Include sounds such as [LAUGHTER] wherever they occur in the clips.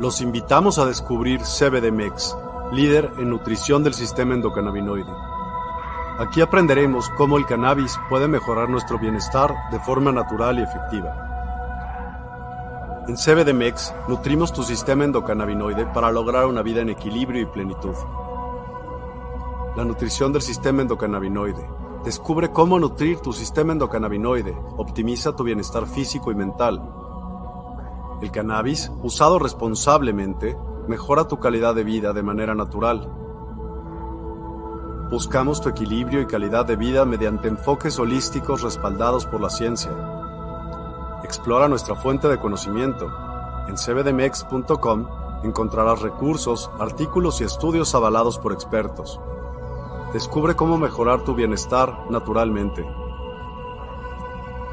Los invitamos a descubrir CBDMEX, líder en nutrición del sistema endocannabinoide. Aquí aprenderemos cómo el cannabis puede mejorar nuestro bienestar de forma natural y efectiva. En CBDMEX nutrimos tu sistema endocannabinoide para lograr una vida en equilibrio y plenitud. La nutrición del sistema endocannabinoide. Descubre cómo nutrir tu sistema endocannabinoide. Optimiza tu bienestar físico y mental. El cannabis, usado responsablemente, mejora tu calidad de vida de manera natural. Buscamos tu equilibrio y calidad de vida mediante enfoques holísticos respaldados por la ciencia. Explora nuestra fuente de conocimiento. En cbdmex.com encontrarás recursos, artículos y estudios avalados por expertos. Descubre cómo mejorar tu bienestar naturalmente.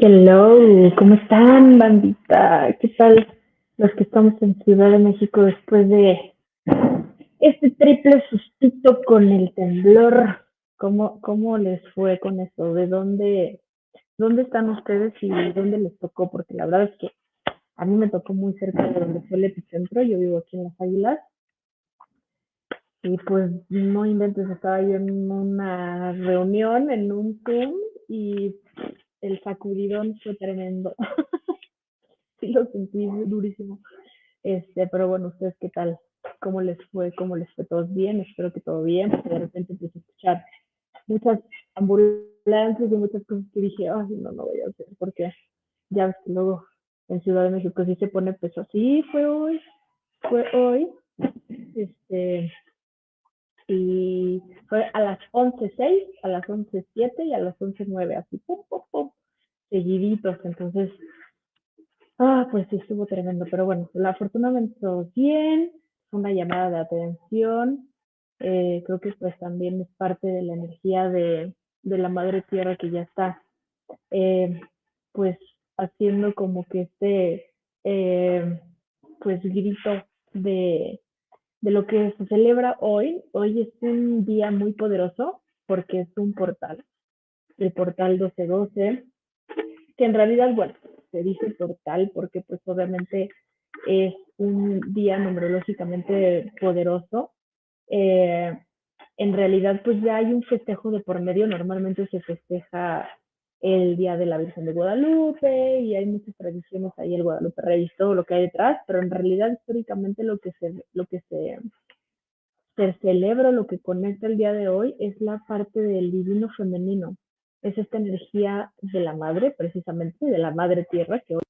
Hello, ¿cómo están, bandita? ¿Qué tal los que estamos en Ciudad de México después de este triple sustito con el temblor? ¿Cómo, cómo les fue con eso? ¿De dónde, dónde están ustedes y dónde les tocó? Porque la verdad es que a mí me tocó muy cerca de donde fue el epicentro. Yo vivo aquí en Las Águilas. Y pues no inventes, estaba yo en una reunión, en un Zoom, y el sacudidón fue tremendo. [LAUGHS] sí, lo sentí durísimo. Este, pero bueno, ¿ustedes qué tal? ¿Cómo les fue? ¿Cómo les fue? ¿Todos bien? Espero que todo bien, de repente empecé a escuchar muchas ambulancias y muchas cosas que dije, ay, no, no voy a hacer, porque ya ves que luego en Ciudad de México sí se pone peso. Sí, fue hoy, fue hoy. Este, y fue a las 11.06, a las 11.07 y a las 11.09, así, pum, pum, pum, seguiditos. Entonces, ah, pues sí, estuvo tremendo, pero bueno, la afortunadamente todo bien, fue una llamada de atención, eh, creo que pues también es parte de la energía de, de la madre tierra que ya está, eh, pues haciendo como que este, eh, pues grito de de lo que se celebra hoy. Hoy es un día muy poderoso porque es un portal, el portal 1212, que en realidad, bueno, se dice portal porque pues obviamente es un día numerológicamente poderoso. Eh, en realidad pues ya hay un festejo de por medio, normalmente se festeja el Día de la Virgen de Guadalupe y hay muchas tradiciones ahí, el Guadalupe Reyes, todo lo que hay detrás, pero en realidad históricamente lo que se, lo que se, se celebra, lo que conecta el día de hoy es la parte del divino femenino, es esta energía de la madre, precisamente, de la madre tierra, que hoy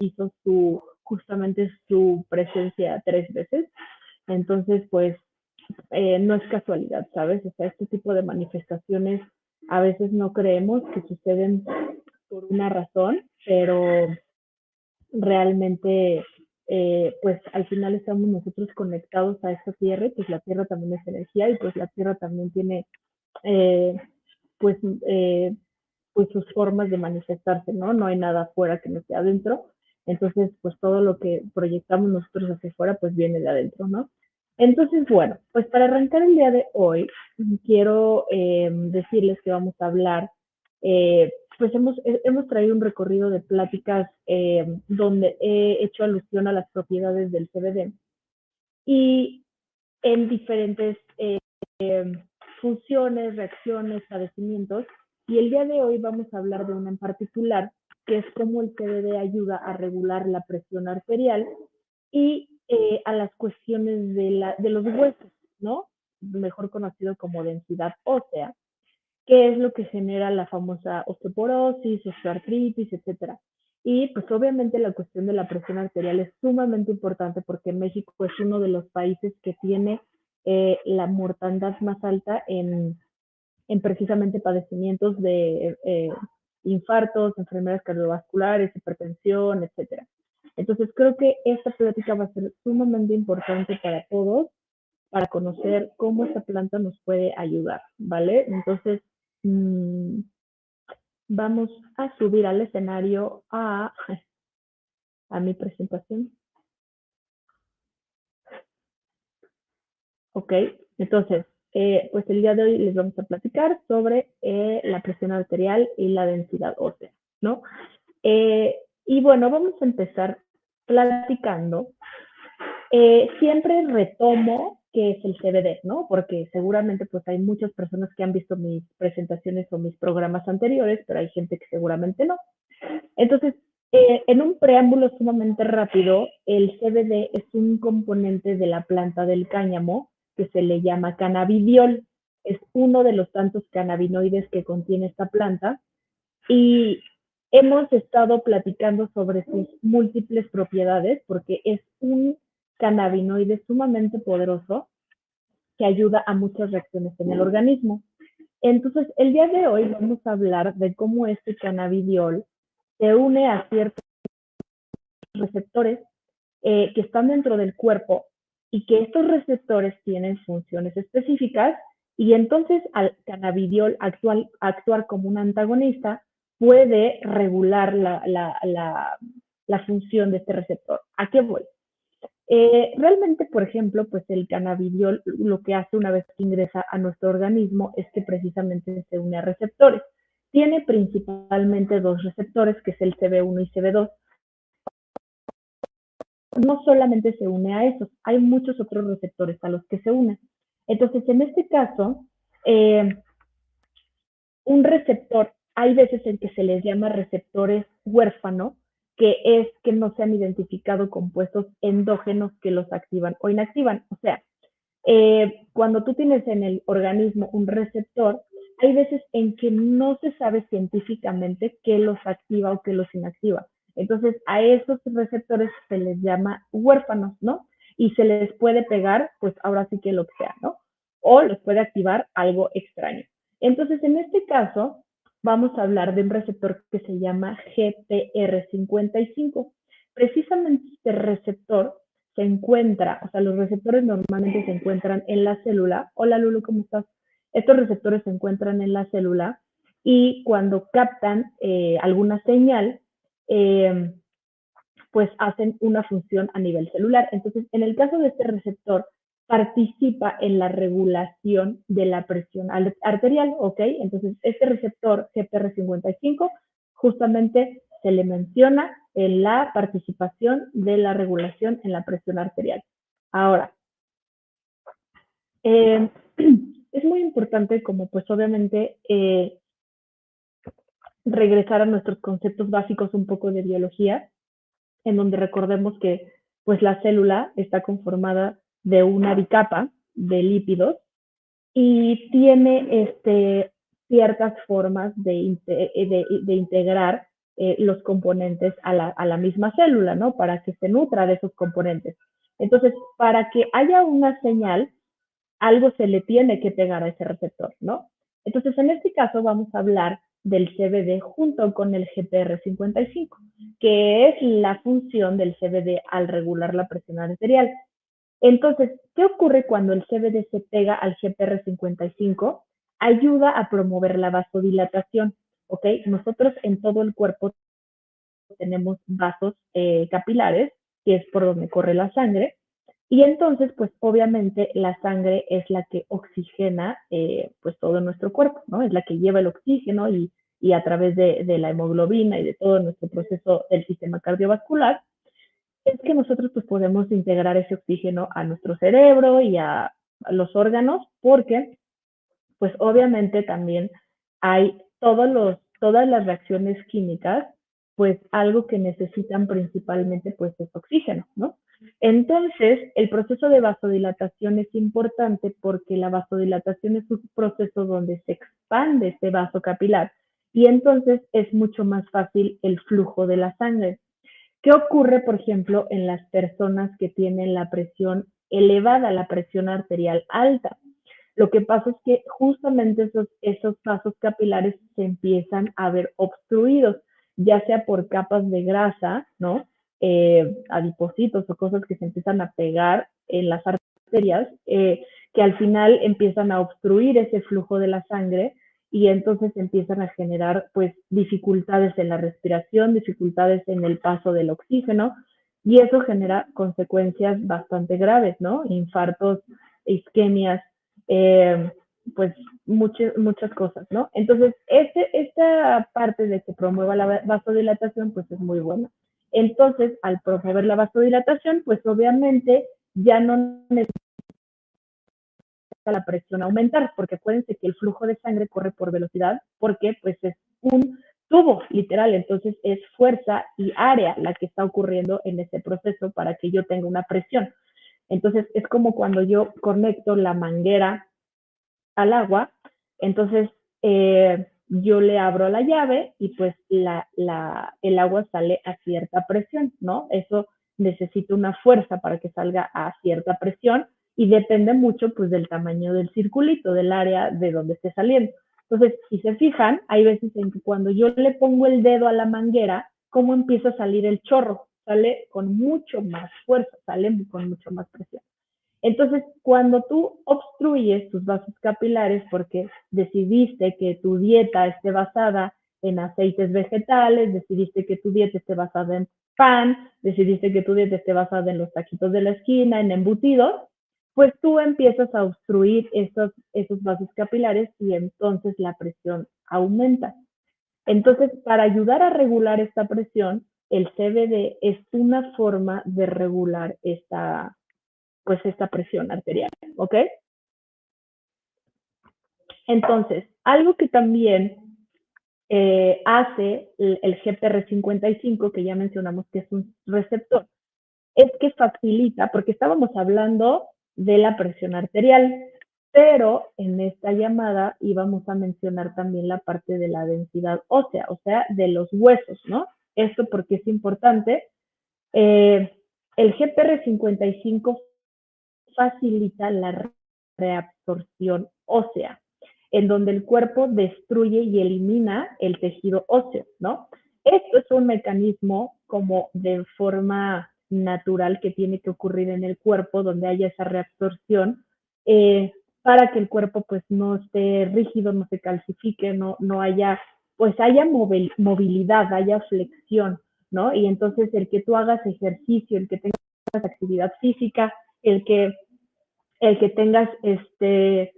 hizo su, justamente su presencia tres veces. Entonces, pues, eh, no es casualidad, ¿sabes? O sea, este tipo de manifestaciones a veces no creemos que suceden por una razón, pero realmente, eh, pues al final estamos nosotros conectados a esta tierra, pues la tierra también es energía y pues la tierra también tiene, eh, pues, eh, pues sus formas de manifestarse, ¿no? No hay nada afuera que no esté adentro. Entonces, pues todo lo que proyectamos nosotros hacia afuera, pues viene de adentro, ¿no? Entonces, bueno, pues para arrancar el día de hoy, quiero eh, decirles que vamos a hablar, eh, pues hemos, hemos traído un recorrido de pláticas eh, donde he hecho alusión a las propiedades del CBD y en diferentes funciones, reacciones, padecimientos. Y el día de hoy vamos a hablar de una en particular, que es cómo el CBD ayuda a regular la presión arterial y eh, a las cuestiones de, la, de los huesos, ¿no? Mejor conocido como densidad ósea, que es lo que genera la famosa osteoporosis, osteoartritis, etcétera. Y pues obviamente la cuestión de la presión arterial es sumamente importante porque México es uno de los países que tiene eh, la mortandad más alta en, en precisamente padecimientos de eh, infartos, enfermedades cardiovasculares, hipertensión, etcétera. Entonces creo que esta plática va a ser sumamente importante para todos, para conocer cómo esta planta nos puede ayudar, ¿vale? Entonces, mmm, vamos a subir al escenario a, a mi presentación. Ok, entonces, eh, pues el día de hoy les vamos a platicar sobre eh, la presión arterial y la densidad ósea, ¿no? Eh, y bueno, vamos a empezar platicando. siempre retomo qué es el CBD, ¿no? Porque seguramente pues hay muchas personas que han visto mis presentaciones o mis programas anteriores, pero hay gente que seguramente no. Entonces, eh, en un preámbulo sumamente rápido, el CBD es un componente de la planta del cáñamo que se le llama cannabidiol. Es uno de los tantos cannabinoides que contiene esta planta y hemos estado platicando sobre sus múltiples propiedades porque es un cannabinoide sumamente poderoso que ayuda a muchas reacciones en el organismo. Entonces, el día de hoy vamos a hablar de cómo este cannabidiol se une a ciertos receptores eh, que están dentro del cuerpo y que estos receptores tienen funciones específicas y entonces al cannabidiol actual, actuar como un antagonista puede regular la, función de este receptor. ¿A qué voy? Eh, realmente, por ejemplo, pues el cannabidiol lo que hace una vez que ingresa a nuestro organismo es que precisamente se une a receptores. Tiene principalmente dos receptores, que es el CB1 y CB2. No solamente se une a esos, hay muchos otros receptores a los que se une. Entonces, en este caso, eh, un receptor, hay veces en que se les llama receptores huérfanos, que es que no se han identificado compuestos endógenos que los activan o inactivan. O sea, eh, cuando tú tienes en el organismo un receptor, hay veces en que no se sabe científicamente qué los activa o qué los inactiva. Entonces, a esos receptores se les llama huérfanos, ¿no? Y se les puede pegar, pues ahora sí que lo que sea, ¿no? O los puede activar algo extraño. Entonces, en este caso, vamos a hablar de un receptor que se llama GPR55. Precisamente este receptor se encuentra, o sea, los receptores normalmente se encuentran en la célula. Hola Lulu, ¿cómo estás? Estos receptores se encuentran en la célula y cuando captan eh, alguna señal, eh, pues hacen una función a nivel celular. Entonces, en el caso de este receptor, participa en la regulación de la presión arterial, ¿ok? Entonces, este receptor GPR55 justamente se le menciona en la participación de la regulación en la presión arterial. Ahora, eh, [CLEARS THROAT] es muy importante como pues obviamente eh, regresar a nuestros conceptos básicos un poco de biología, en donde recordemos que pues la célula está conformada de una bicapa de lípidos y tiene este, ciertas formas de, eh, de, integrar eh, los componentes a la, a la, misma célula, ¿no? Para que se nutra de esos componentes. Entonces, para que haya una señal, algo se le tiene que pegar a ese receptor, ¿no? Entonces, en este caso vamos a hablar del CBD junto con el GPR55, que es la función del CBD al regular la presión arterial. Entonces, ¿qué ocurre cuando el CBD se pega al GPR55? Ayuda a promover la vasodilatación, ¿ok? Nosotros en todo el cuerpo tenemos vasos eh, capilares, que es por donde corre la sangre, y entonces, pues obviamente la sangre es la que oxigena eh, pues todo nuestro cuerpo, ¿no? Es la que lleva el oxígeno y, y a través de, de, la hemoglobina y de todo nuestro proceso del sistema cardiovascular, es que nosotros pues podemos integrar ese oxígeno a nuestro cerebro y a, los órganos porque pues obviamente también hay todas las reacciones químicas, pues algo que necesitan principalmente pues es oxígeno, ¿no? Entonces, el proceso de vasodilatación es importante porque la vasodilatación es un proceso donde se expande este vaso capilar y entonces es mucho más fácil el flujo de la sangre. ¿Qué ocurre, por ejemplo, en las personas que tienen la presión elevada, la presión arterial alta? Lo que pasa es que justamente esos, vasos capilares se empiezan a ver obstruidos, ya sea por capas de grasa, ¿no? eh, adipocitos o cosas que se empiezan a pegar en las arterias, eh, que al final empiezan a obstruir ese flujo de la sangre y entonces empiezan a generar pues dificultades en la respiración, dificultades en el paso del oxígeno y eso genera consecuencias bastante graves, ¿no? Infartos, isquemias, eh, pues muchas, muchas cosas, ¿no? Entonces, este, esta parte de que promueva la vasodilatación pues es muy buena. Entonces, al promover la vasodilatación, pues obviamente ya no la presión aumentar, porque acuérdense que el flujo de sangre corre por velocidad, porque pues es un tubo, literal, entonces es fuerza y área la que está ocurriendo en ese proceso para que yo tenga una presión. Entonces es como cuando yo conecto la manguera al agua, entonces eh, yo le abro la llave y pues la, la, el agua sale a cierta presión, ¿no? Eso necesita una fuerza para que salga a cierta presión y depende mucho pues del tamaño del circulito, del área de donde esté saliendo. Entonces, si se fijan, hay veces en que cuando yo le pongo el dedo a la manguera, ¿cómo empieza a salir el chorro? Sale con mucho más fuerza, sale con mucho más presión. Entonces, cuando tú obstruyes tus vasos capilares porque decidiste que tu dieta esté basada en aceites vegetales, decidiste que tu dieta esté basada en pan, decidiste que tu dieta esté basada en los taquitos de la esquina, en embutidos, pues tú empiezas a obstruir esos, esos vasos capilares y entonces la presión aumenta. Entonces, para ayudar a regular esta presión, el CBD es una forma de regular esta, pues esta presión arterial, ¿ok? Entonces, algo que también eh, hace el, GPR55, que ya mencionamos que es un receptor, es que facilita, porque estábamos hablando de la presión arterial, pero en esta llamada íbamos a mencionar también la parte de la densidad ósea, o sea, de los huesos, ¿no? Esto porque es importante. Eh, el GPR55 facilita la reabsorción ósea, en donde el cuerpo destruye y elimina el tejido óseo, ¿no? Esto es un mecanismo como de forma natural que tiene que ocurrir en el cuerpo, donde haya esa reabsorción, eh, para que el cuerpo pues no esté rígido, no se calcifique, no, no haya, pues haya movilidad, haya flexión, ¿no? Y entonces el que tú hagas ejercicio, el que tengas actividad física, el que, el que tengas este,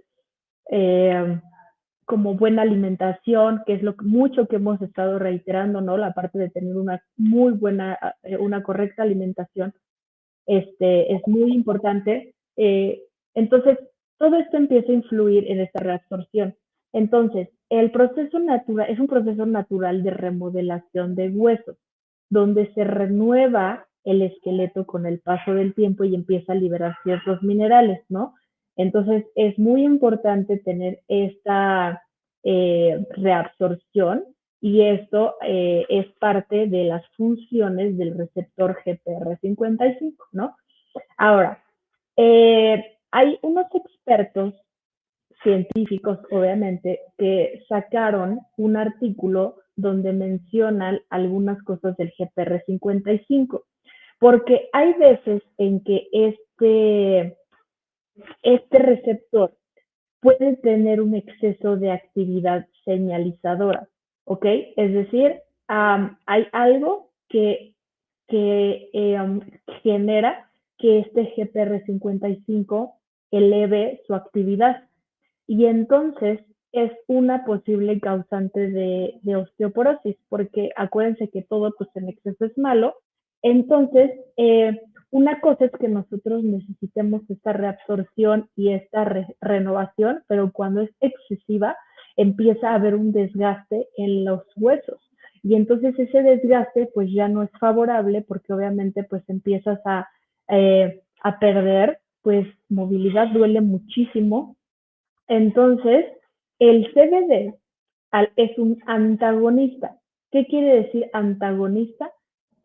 eh, como buena alimentación, que es lo mucho que hemos estado reiterando, ¿no? La parte de tener una muy buena, eh, una correcta alimentación, este, es muy importante. Eh, entonces, todo esto empieza a influir en esta reabsorción. Entonces, el proceso natural es un proceso natural de remodelación de huesos, donde se renueva el esqueleto con el paso del tiempo y empieza a liberar ciertos minerales, ¿no? Entonces es muy importante tener esta eh, reabsorción y esto eh, es parte de las funciones del receptor GPR55, ¿no? Ahora, eh, hay unos expertos científicos, obviamente, que sacaron un artículo donde mencionan algunas cosas del GPR55 porque hay veces en que este, este receptor puede tener un exceso de actividad señalizadora, ¿ok? Es decir, hay algo que, que em, genera que este GPR55 eleve su actividad y entonces es una posible causante de, osteoporosis, porque acuérdense que todo pues en exceso es malo entonces, eh, una cosa es que nosotros necesitemos esta reabsorción y esta renovación, pero cuando es excesiva, empieza a haber un desgaste en los huesos. Y entonces ese desgaste pues ya no es favorable porque obviamente pues empiezas a, eh, a perder, pues movilidad duele muchísimo. Entonces, el CBD es un antagonista. ¿Qué quiere decir antagonista?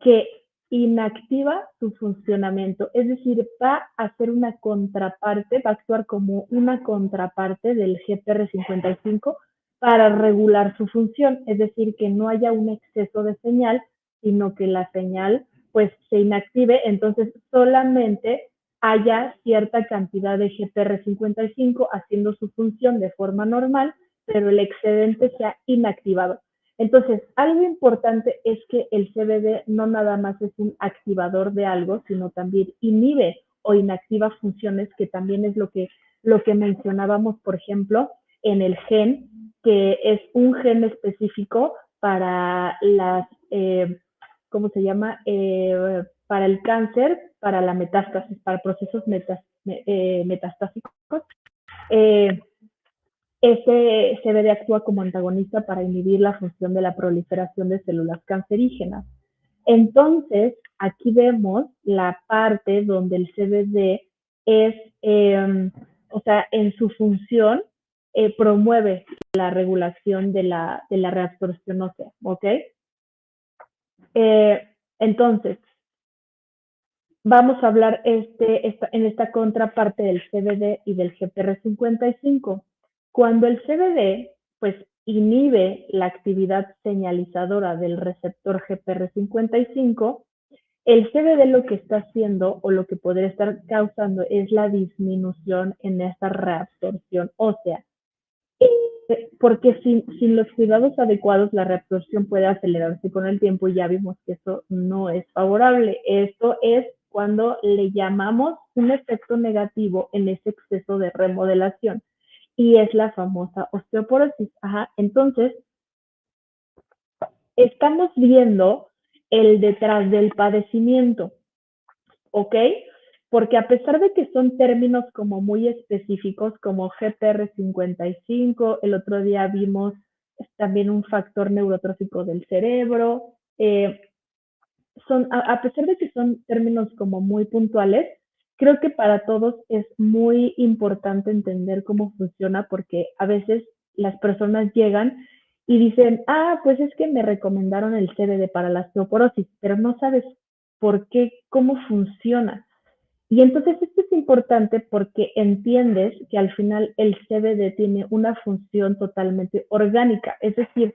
Que inactiva su funcionamiento, es decir, va a ser una contraparte, va a actuar como una contraparte del GPR55 para regular su función, es decir, que no haya un exceso de señal, sino que la señal pues se inactive, entonces solamente haya cierta cantidad de GPR55 haciendo su función de forma normal, pero el excedente sea inactivado. Entonces, algo importante es que el CBD no nada más es un activador de algo, sino también inhibe o inactiva funciones, que también es lo que, lo que mencionábamos, por ejemplo, en el gen, que es un gen específico para las, eh, ¿cómo se llama? Eh, para el cáncer, para la metástasis, para procesos eh, metastásicos. Este CBD actúa como antagonista para inhibir la función de la proliferación de células cancerígenas. Entonces, aquí vemos la parte donde el CBD es, em, o sea, en su función eh, promueve la regulación de la, de la reabsorción ósea, ¿ok? Eh, entonces, vamos a hablar este, en esta contraparte del CBD y del GPR55. Cuando el CBD pues inhibe la actividad señalizadora del receptor GPR55, el CBD lo que está haciendo o lo que podría estar causando es la disminución en esa reabsorción ósea. Porque sin, sin, los cuidados adecuados la reabsorción puede acelerarse con el tiempo y ya vimos que eso no es favorable. Esto es cuando le llamamos un efecto negativo en ese exceso de remodelación y es la famosa osteoporosis. Ajá. Entonces, estamos viendo el detrás del padecimiento, ¿ok? Porque a pesar de que son términos como muy específicos, como GPR55, el otro día vimos también un factor neurotrófico del cerebro, eh, son, a pesar de que son términos como muy puntuales, creo que para todos es muy importante entender cómo funciona porque a veces las personas llegan y dicen, ah, pues es que me recomendaron el CBD para la osteoporosis, pero no sabes por qué, cómo funciona. Y entonces esto es importante porque entiendes que al final el CBD tiene una función totalmente orgánica, es decir,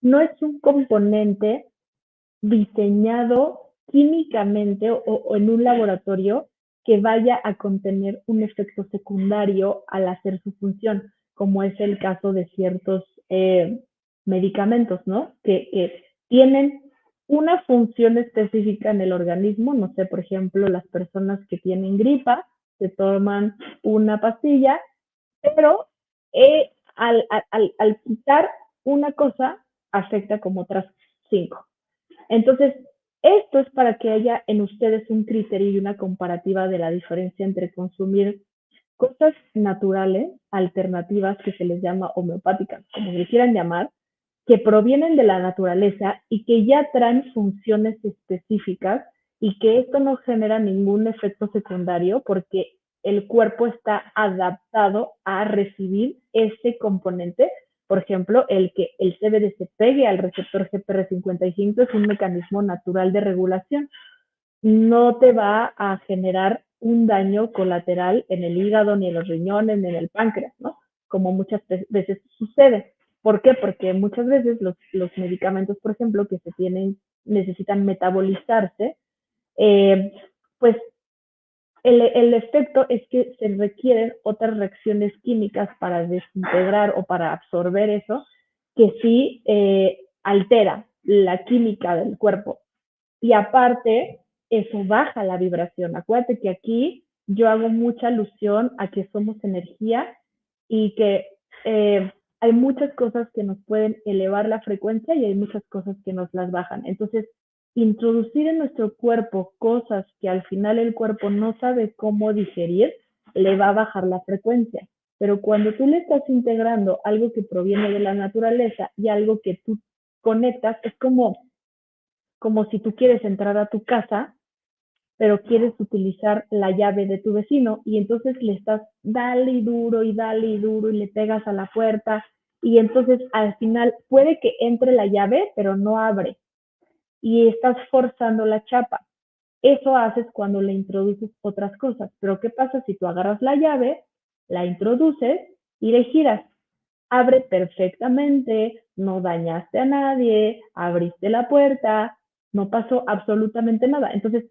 no es un componente diseñado químicamente o, o en un laboratorio que vaya a contener un efecto secundario al hacer su función, como es el caso de ciertos eh, medicamentos, ¿no? Que, tienen una función específica en el organismo, no sé, por ejemplo, las personas que tienen gripa se toman una pastilla, pero eh, al, al, al quitar una cosa afecta como otras cinco. Entonces, esto es para que haya en ustedes un criterio y una comparativa de la diferencia entre consumir cosas naturales, alternativas, que se les llama homeopáticas, como le quieran llamar, que provienen de la naturaleza y que ya traen funciones específicas y que esto no genera ningún efecto secundario porque el cuerpo está adaptado a recibir ese componente por ejemplo, el que el CBD se pegue al receptor GPR55 es un mecanismo natural de regulación. No te va a generar un daño colateral en el hígado, ni en los riñones, ni en el páncreas, ¿no? Como muchas veces sucede. ¿Por qué? Porque muchas veces los, los medicamentos, por ejemplo, que se tienen, necesitan metabolizarse, eh, pues el, efecto es que se requieren otras reacciones químicas para desintegrar o para absorber eso, que sí eh, altera la química del cuerpo. Y aparte, eso baja la vibración. Acuérdate que aquí yo hago mucha alusión a que somos energía y que eh, hay muchas cosas que nos pueden elevar la frecuencia y hay muchas cosas que nos las bajan. Entonces, introducir en nuestro cuerpo cosas que al final el cuerpo no sabe cómo digerir, le va a bajar la frecuencia. Pero cuando tú le estás integrando algo que proviene de la naturaleza y algo que tú conectas, es como, como si tú quieres entrar a tu casa pero quieres utilizar la llave de tu vecino y entonces le estás dale y duro y dale y duro y le pegas a la puerta y entonces al final puede que entre la llave, pero no abre y estás forzando la chapa. Eso haces cuando le introduces otras cosas, pero ¿qué pasa si tú agarras la llave, la introduces y le giras? Abre perfectamente, no dañaste a nadie, abriste la puerta, no pasó absolutamente nada. Entonces,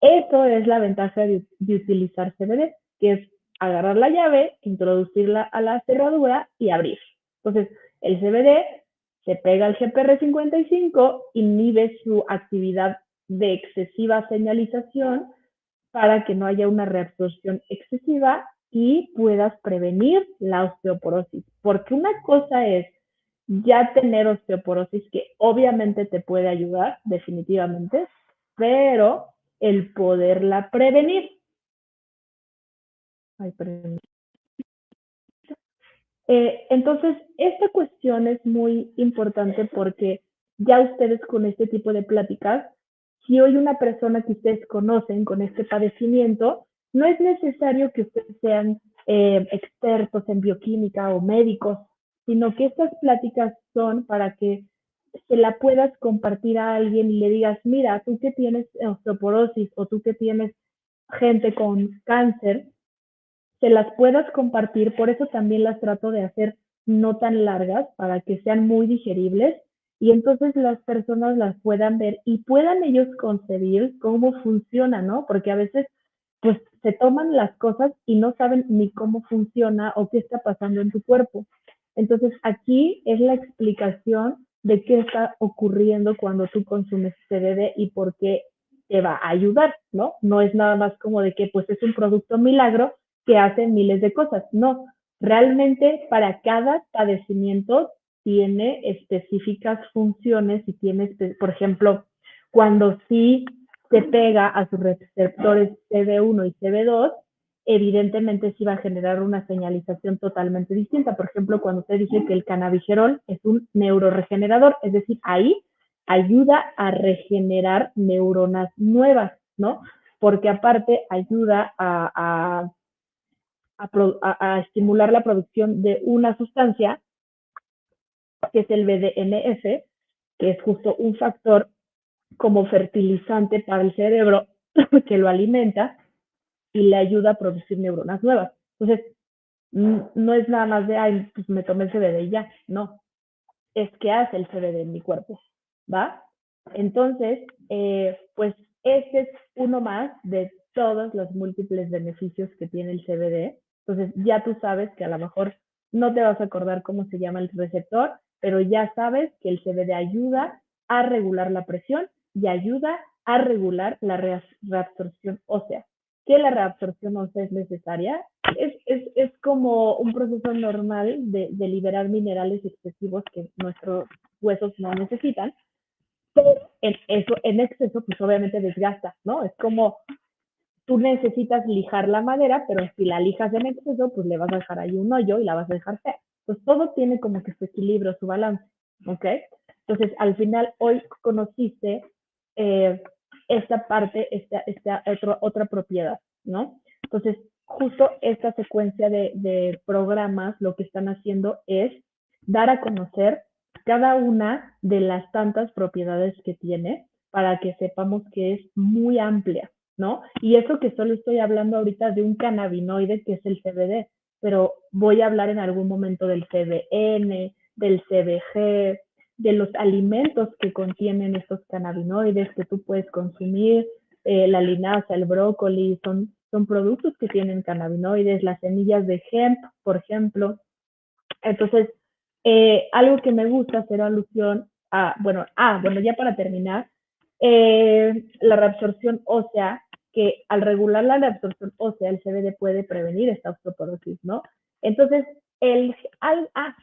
eso es la ventaja de, utilizar CBD, que es agarrar la llave, introducirla a la cerradura y abrir. Entonces, el CBD se pega al GPR55, inhibe su actividad de excesiva señalización para que no haya una reabsorción excesiva y puedas prevenir la osteoporosis. Porque una cosa es ya tener osteoporosis, que obviamente te puede ayudar, definitivamente, pero el poderla prevenir. Eh, entonces, esta cuestión es muy importante porque ya ustedes con este tipo de pláticas, si hoy una persona que ustedes conocen con este padecimiento, no es necesario que ustedes sean eh, expertos en bioquímica o médicos, sino que estas pláticas son para que se la puedas compartir a alguien y le digas, mira, tú que tienes osteoporosis o tú que tienes gente con cáncer, se las puedas compartir, por eso también las trato de hacer no tan largas para que sean muy digeribles y entonces las personas las puedan ver y puedan ellos concebir cómo funciona, ¿no? Porque a veces pues se toman las cosas y no saben ni cómo funciona o qué está pasando en tu cuerpo. Entonces aquí es la explicación de qué está ocurriendo cuando tú consumes CBD y por qué te va a ayudar, ¿no? No es nada más como de que pues es un producto milagro que hace miles de cosas, no. Realmente para cada padecimiento tiene específicas funciones y tiene, por ejemplo, cuando sí se pega a sus receptores CB1 y CB2, evidentemente sí va a generar una señalización totalmente distinta. Por ejemplo, cuando usted dice que el cannabigerol es un neuroregenerador, es decir, ahí ayuda a regenerar neuronas nuevas, ¿no? Porque aparte ayuda a, estimular la producción de una sustancia que es el BDNF, que es justo un factor como fertilizante para el cerebro [LAUGHS] que lo alimenta y le ayuda a producir neuronas nuevas. Entonces, no es nada más de, ay, pues me tomé el CBD y ya, no. Es que hace el CBD en mi cuerpo, ¿va? Entonces, eh, pues ese es uno más de todos los múltiples beneficios que tiene el CBD. Entonces, ya tú sabes que a lo mejor no te vas a acordar cómo se llama el receptor, pero ya sabes que el CBD ayuda a regular la presión y ayuda a regular la reabsorción ósea que la reabsorción ósea es necesaria. Es, es, es como un proceso normal de, de, liberar minerales excesivos que nuestros huesos no necesitan, pero en, eso, en exceso, pues obviamente desgasta, ¿no? Es como tú necesitas lijar la madera, pero si la lijas en exceso, pues le vas a dejar ahí un hoyo y la vas a dejar fea. Pues todo tiene como que su equilibrio, su balance, ¿ok? Entonces, al final, hoy conociste eh, esta parte, esta, esta otra, otra propiedad, ¿no? Entonces, justo esta secuencia de programas lo que están haciendo es dar a conocer cada una de las tantas propiedades que tiene para que sepamos que es muy amplia, ¿no? Y eso que solo estoy hablando ahorita de un cannabinoide que es el CBD, pero voy a hablar en algún momento del CBN, del CBG, de los alimentos que contienen estos cannabinoides que tú puedes consumir, eh, la linaza, el brócoli, son, son productos que tienen cannabinoides, las semillas de hemp, por ejemplo. Entonces, eh, algo que me gusta hacer alusión a, bueno, ah, bueno, ya para terminar, eh, la reabsorción ósea, que al regular la reabsorción ósea, el CBD puede prevenir esta osteoporosis, ¿no? Entonces, el, al, ah,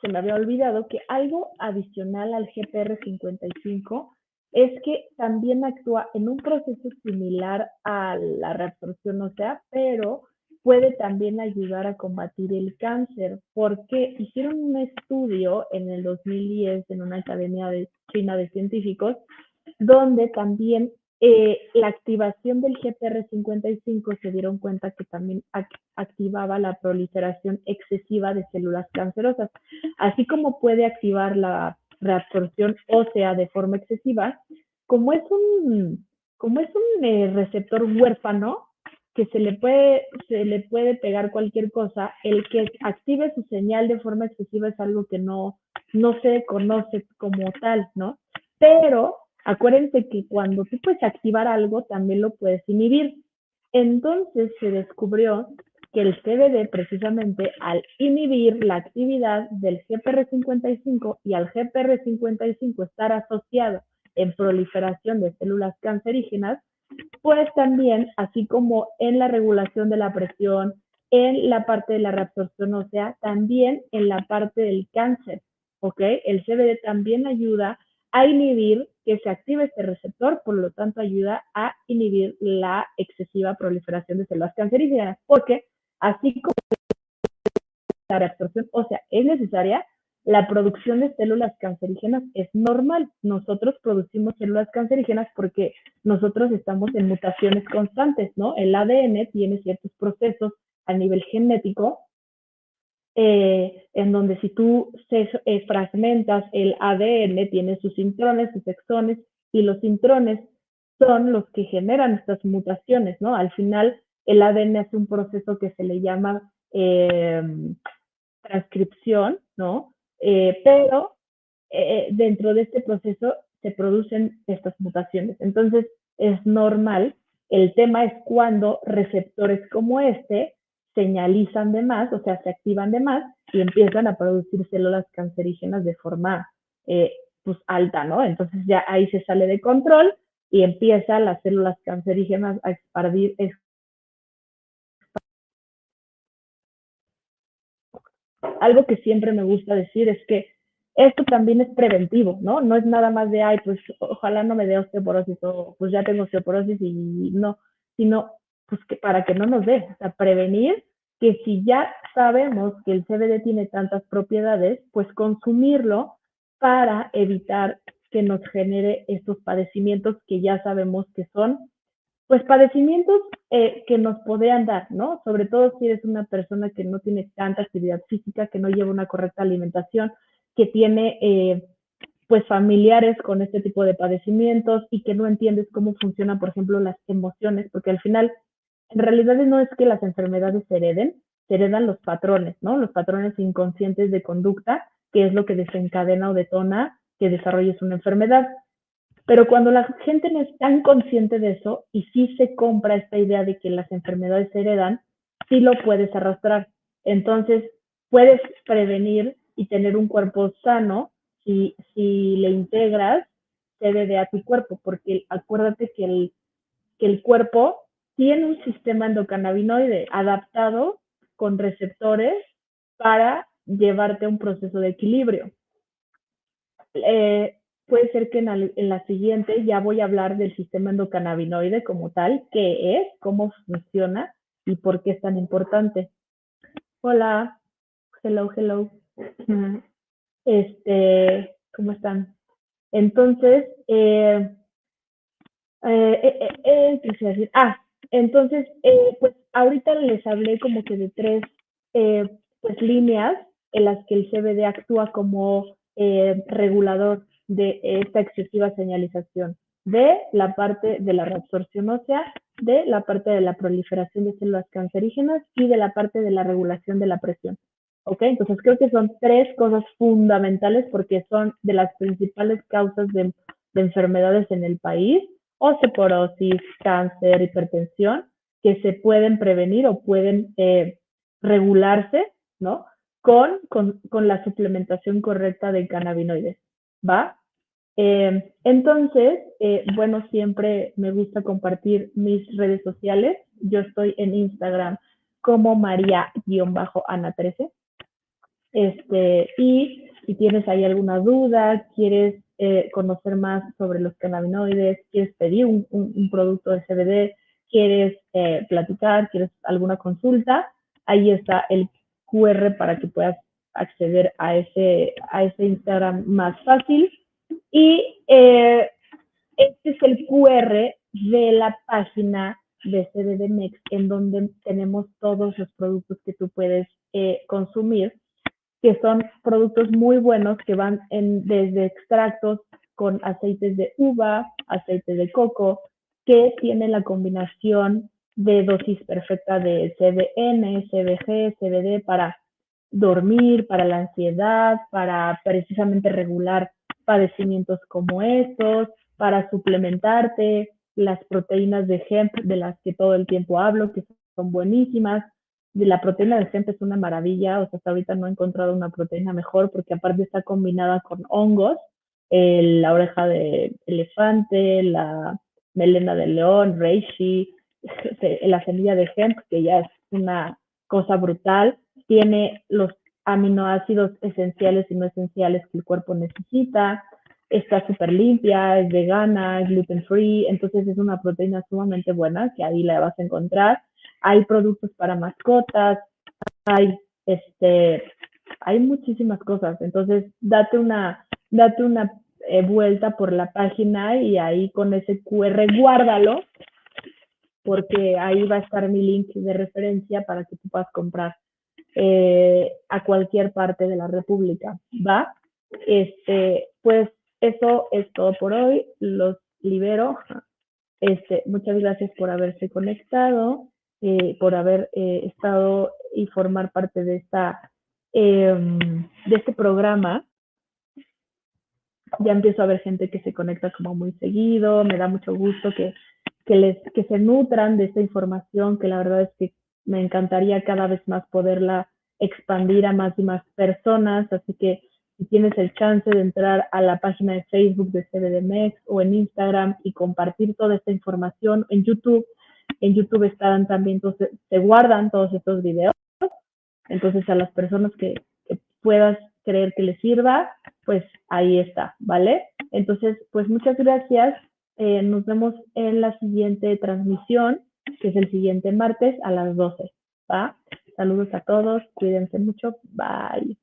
se me había olvidado que algo adicional al GPR55 es que también actúa en un proceso similar a la reabsorción ósea, pero puede también ayudar a combatir el cáncer, porque hicieron un estudio en el 2010 en una academia de China de científicos, donde también eh, la activación del GPR55 se dieron cuenta que también activaba la proliferación excesiva de células cancerosas, así como puede activar la reabsorción ósea de forma excesiva, como es un, como es un eh, receptor huérfano que se le, puede, se le puede pegar cualquier cosa, el que active su señal de forma excesiva es algo que no, no se conoce como tal, ¿no? Pero Acuérdense que cuando tú puedes activar algo, también lo puedes inhibir. Entonces se descubrió que el CBD precisamente al inhibir la actividad del GPR55 y al GPR55 estar asociado en proliferación de células cancerígenas, pues también, así como en la regulación de la presión, en la parte de la reabsorción ósea, también en la parte del cáncer, ¿ok? El CBD también ayuda a inhibir que se active este receptor, por lo tanto ayuda a inhibir la excesiva proliferación de células cancerígenas, porque así como la reabsorción sea, es necesaria, la producción de células cancerígenas es normal. Nosotros producimos células cancerígenas porque nosotros estamos en mutaciones constantes, ¿no? El ADN tiene ciertos procesos a nivel genético eh, en donde si tú eh, fragmentas el ADN, tiene sus intrones, sus exones, y los intrones son los que generan estas mutaciones, ¿no? Al final, el ADN hace un proceso que se le llama em, transcripción, ¿no? Eh, pero dentro de este proceso se producen estas mutaciones. Entonces, es normal. El tema es cuando receptores como este señalizan de más, o sea, se activan de más y empiezan a producir células cancerígenas de forma eh, pues alta, ¿no? Entonces ya ahí se sale de control y empiezan las células cancerígenas a expandir. Algo que siempre me gusta decir es que esto también es preventivo, ¿no? No es nada más de, ay, pues ojalá no me dé osteoporosis o pues ya tengo osteoporosis y no, sino pues que para que no nos dé, o sea, prevenir que si ya sabemos que el CBD tiene tantas propiedades, pues consumirlo para evitar que nos genere estos padecimientos que ya sabemos que son, pues padecimientos eh, que nos podrían dar, ¿no? Sobre todo si eres una persona que no tiene tanta actividad física, que no lleva una correcta alimentación, que tiene eh, pues familiares con este tipo de padecimientos y que no entiendes cómo funcionan, por ejemplo, las emociones, porque al final en realidad no es que las enfermedades se hereden, se heredan los patrones, ¿no? Los patrones inconscientes de conducta, que es lo que desencadena o detona que desarrolles una enfermedad. Pero cuando la gente no es tan consciente de eso y sí se compra esta idea de que las enfermedades se heredan, sí lo puedes arrastrar. Entonces, puedes prevenir y tener un cuerpo sano si, si le integras CBD a tu cuerpo, porque acuérdate que el, que el cuerpo tiene un sistema endocannabinoide adaptado con receptores para llevarte a un proceso de equilibrio. Eh, puede ser que en la, siguiente ya voy a hablar del sistema endocannabinoide como tal, qué es, cómo funciona y por qué es tan importante. Hola, hello, hello. [CLEARS THROAT] Este, ¿cómo están? Entonces, eh, eh, eh, eh ¿qué decir? Ah, entonces, eh, pues ahorita les hablé como que de tres eh, pues líneas en las que el CBD actúa como eh, regulador de esta excesiva señalización de la parte de la reabsorción ósea, de la parte de la proliferación de células cancerígenas y de la parte de la regulación de la presión. ¿Ok? Entonces creo que son tres cosas fundamentales porque son de las principales causas de, de enfermedades en el país osteoporosis, cáncer, hipertensión, que se pueden prevenir o pueden eh, regularse, ¿no? Con, con, la suplementación correcta de cannabinoides, ¿va? Eh, entonces, eh, bueno, siempre me gusta compartir mis redes sociales. Yo estoy en Instagram como María-Ana13. Este, y si tienes ahí alguna duda, quieres eh, conocer más sobre los cannabinoides, quieres pedir un, producto de CBD, quieres eh, platicar, quieres alguna consulta, ahí está el QR para que puedas acceder a ese, a ese Instagram más fácil. Y eh, este es el QR de la página de CBDMEX, en donde tenemos todos los productos que tú puedes eh, consumir, que son productos muy buenos que van en, desde extractos con aceites de uva, aceite de coco, que tienen la combinación de dosis perfecta de CBN, CBG, CBD para dormir, para la ansiedad, para precisamente regular padecimientos como estos, para suplementarte, las proteínas de hemp de las que todo el tiempo hablo, que son buenísimas. La proteína de hemp es una maravilla, o sea, hasta ahorita no he encontrado una proteína mejor porque aparte está combinada con hongos, la oreja de elefante, la melena de león, reishi, [LAUGHS] la semilla de hemp, que ya es una cosa brutal, tiene los aminoácidos esenciales y no esenciales que el cuerpo necesita, está súper limpia, es vegana, gluten free, entonces es una proteína sumamente buena que ahí la vas a encontrar. Hay productos para mascotas, hay este, hay muchísimas cosas, entonces date una, date una eh, vuelta por la página y ahí con ese QR guárdalo, porque ahí va a estar mi link de referencia para que tú puedas comprar eh, a cualquier parte de la República, ¿va? Este, pues eso es todo por hoy. Los libero. Este, muchas gracias por haberse conectado, eh, por haber eh, estado y formar parte de esta em, de este programa. Ya empiezo a ver gente que se conecta como muy seguido. Me da mucho gusto que, que les que se nutran de esta información, que la verdad es que me encantaría cada vez más poderla expandir a más y más personas. Así que si tienes el chance de entrar a la página de Facebook de CBDMEX o en Instagram y compartir toda esta información en YouTube, en YouTube están también, entonces se guardan todos estos videos. Entonces a las personas que, puedas creer que les sirva, pues ahí está, ¿vale? Entonces, pues muchas gracias. Eh, nos vemos en la siguiente transmisión, que es el siguiente martes a las 12, ¿va? Saludos a todos, cuídense mucho, bye.